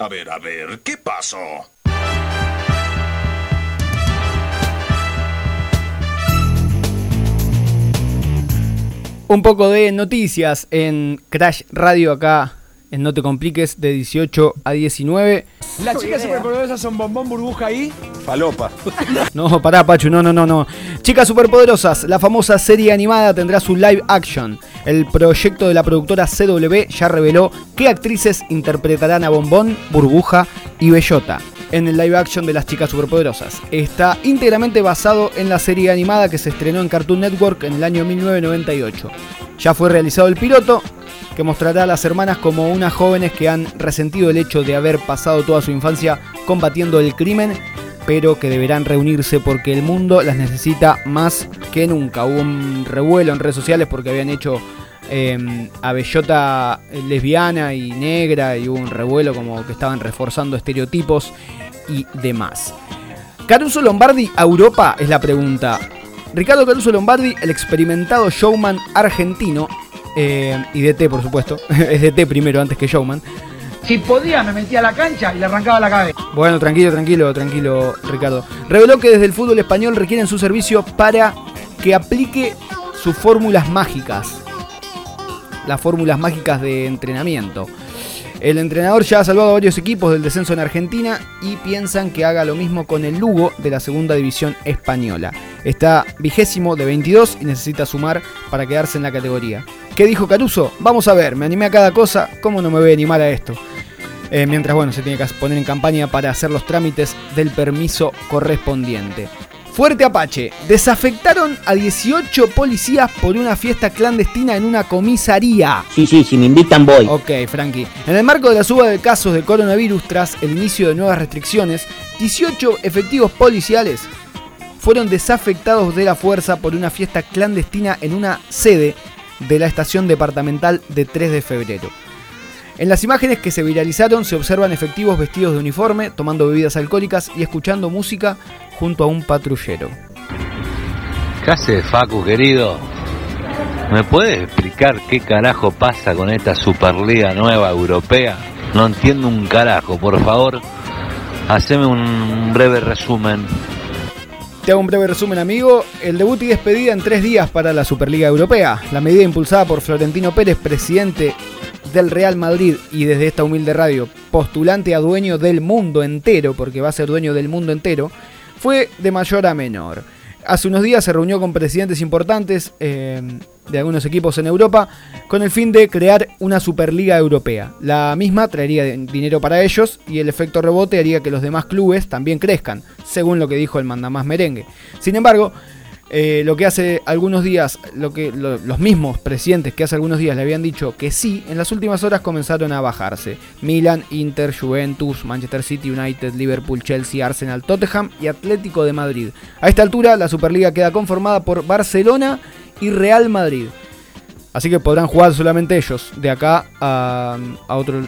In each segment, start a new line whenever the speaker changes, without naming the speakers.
A ver, a ver, ¿qué pasó?
Un poco de noticias en Crash Radio acá en No Te Compliques de 18 a 19.
¿Las chicas superpoderosas son bombón burbuja ahí?
Falopa.
No, pará, Pachu, no, no, no, no. Chicas Superpoderosas, la famosa serie animada tendrá su live action. El proyecto de la productora CW ya reveló qué actrices interpretarán a Bombón, Burbuja y Bellota en el live action de las chicas superpoderosas. Está íntegramente basado en la serie animada que se estrenó en Cartoon Network en el año 1998. Ya fue realizado el piloto, que mostrará a las hermanas como unas jóvenes que han resentido el hecho de haber pasado toda su infancia combatiendo el crimen, pero que deberán reunirse porque el mundo las necesita más que nunca. Hubo un revuelo en redes sociales porque habían hecho em, a Bellota lesbiana y negra y hubo un revuelo como que estaban reforzando estereotipos y demás. Caruso Lombardi a Europa es la pregunta. Ricardo Caruso Lombardi, el experimentado showman argentino, eh, y DT por supuesto, es DT primero antes que showman.
Si podía, me metía a la cancha y le arrancaba la cabeza.
Bueno, tranquilo, tranquilo, tranquilo, Ricardo. Reveló que desde el fútbol español requieren su servicio para que aplique sus fórmulas mágicas. Las fórmulas mágicas de entrenamiento. El entrenador ya ha salvado a varios equipos del descenso en Argentina y piensan que haga lo mismo con el Lugo de la segunda división española. Está vigésimo de 22 y necesita sumar para quedarse en la categoría. ¿Qué dijo Caruso? Vamos a ver, me animé a cada cosa, ¿cómo no me voy a animar a esto? Eh, mientras, bueno, se tiene que poner en campaña para hacer los trámites del permiso correspondiente. Fuerte Apache. Desafectaron a 18 policías por una fiesta clandestina en una comisaría.
Sí, sí, si me invitan voy.
Ok, Frankie. En el marco de la suba de casos de coronavirus tras el inicio de nuevas restricciones, 18 efectivos policiales fueron desafectados de la fuerza por una fiesta clandestina en una sede de la estación departamental de 3 de febrero. En las imágenes que se viralizaron se observan efectivos vestidos de uniforme, tomando bebidas alcohólicas y escuchando música junto a un patrullero.
¿Qué hace Facu, querido? ¿Me puedes explicar qué carajo pasa con esta Superliga nueva europea? No entiendo un carajo, por favor. Haceme un breve resumen.
Te hago un breve resumen, amigo. El debut y despedida en tres días para la Superliga Europea. La medida impulsada por Florentino Pérez, presidente del Real Madrid y desde esta humilde radio, postulante a dueño del mundo entero, porque va a ser dueño del mundo entero, fue de mayor a menor. Hace unos días se reunió con presidentes importantes eh, de algunos equipos en Europa con el fin de crear una Superliga Europea. La misma traería dinero para ellos y el efecto rebote haría que los demás clubes también crezcan, según lo que dijo el mandamás merengue. Sin embargo, eh, lo que hace algunos días, lo que los mismos presidentes que hace algunos días le habían dicho que sí, en las últimas horas comenzaron a bajarse. Milan, Inter, Juventus, Manchester City United, Liverpool, Chelsea, Arsenal, Tottenham y Atlético de Madrid. A esta altura la Superliga queda conformada por Barcelona y Real Madrid. Así que podrán jugar solamente ellos, de acá a, a otro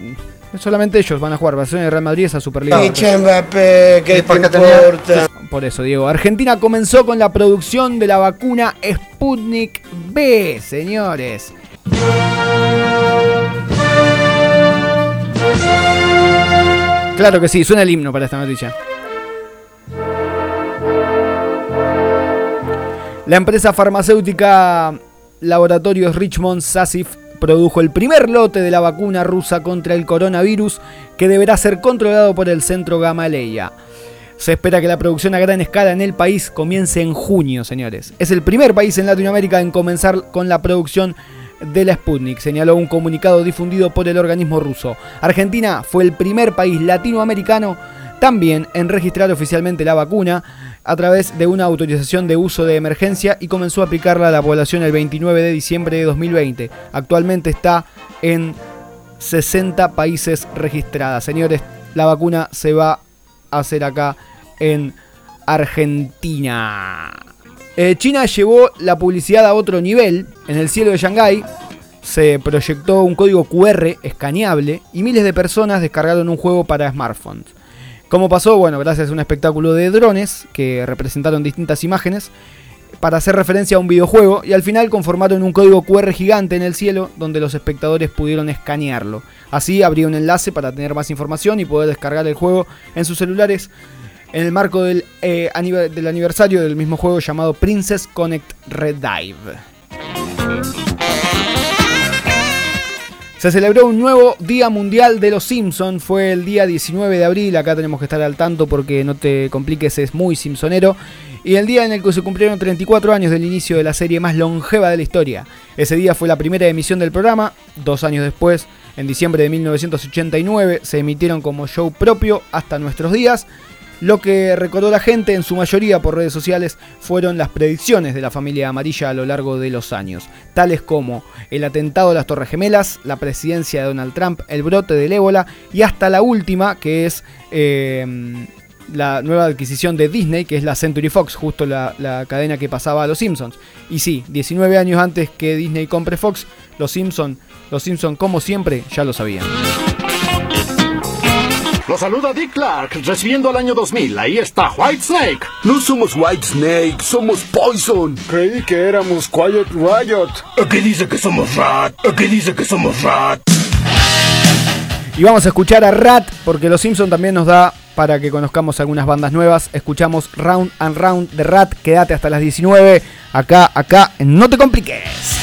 Solamente ellos van a jugar Barcelona y Real Madrid esa Superliga.
Mbappé, ¿qué te importa?
Por eso, Diego. Argentina comenzó con la producción de la vacuna Sputnik B, señores. Claro que sí, suena el himno para esta noticia. La empresa farmacéutica Laboratorios Richmond Sassif produjo el primer lote de la vacuna rusa contra el coronavirus que deberá ser controlado por el centro Gamaleya. Se espera que la producción a gran escala en el país comience en junio, señores. Es el primer país en Latinoamérica en comenzar con la producción de la Sputnik, señaló un comunicado difundido por el organismo ruso. Argentina fue el primer país latinoamericano también en registrar oficialmente la vacuna a través de una autorización de uso de emergencia y comenzó a aplicarla a la población el 29 de diciembre de 2020. Actualmente está en 60 países registradas. Señores, la vacuna se va a hacer acá en Argentina. Eh, China llevó la publicidad a otro nivel. En el cielo de Shanghái se proyectó un código QR escaneable y miles de personas descargaron un juego para smartphones. ¿Cómo pasó? Bueno, gracias a un espectáculo de drones que representaron distintas imágenes. para hacer referencia a un videojuego y al final conformaron un código QR gigante en el cielo donde los espectadores pudieron escanearlo. Así habría un enlace para tener más información y poder descargar el juego en sus celulares en el marco del, eh, del aniversario del mismo juego llamado Princess Connect Red Dive. Se celebró un nuevo Día Mundial de los Simpsons, fue el día 19 de abril, acá tenemos que estar al tanto porque no te compliques, es muy simpsonero y el día en el que se cumplieron 34 años del inicio de la serie más longeva de la historia. Ese día fue la primera emisión del programa, dos años después, en diciembre de 1989, se emitieron como show propio hasta nuestros días. Lo que recordó la gente, en su mayoría por redes sociales, fueron las predicciones de la familia amarilla a lo largo de los años, tales como el atentado a las Torres Gemelas, la presidencia de Donald Trump, el brote del ébola y hasta la última, que es eh, la nueva adquisición de Disney, que es la Century Fox, justo la, cadena que pasaba a los Simpsons. Y sí, 19 años antes que Disney compre Fox, los Simpsons, los Simpsons como siempre, ya lo sabían.
Lo saluda Dick Clark, recibiendo el año 2000. Ahí está White Snake.
No somos White Snake, somos Poison.
Creí que éramos Quiet Riot.
qué dice que somos Rat. qué dice que somos Rat.
Y vamos a escuchar a Rat, porque Los Simpsons también nos da para que conozcamos algunas bandas nuevas. Escuchamos Round and Round de Rat. Quédate hasta las 19. Acá, acá, No Te Compliques.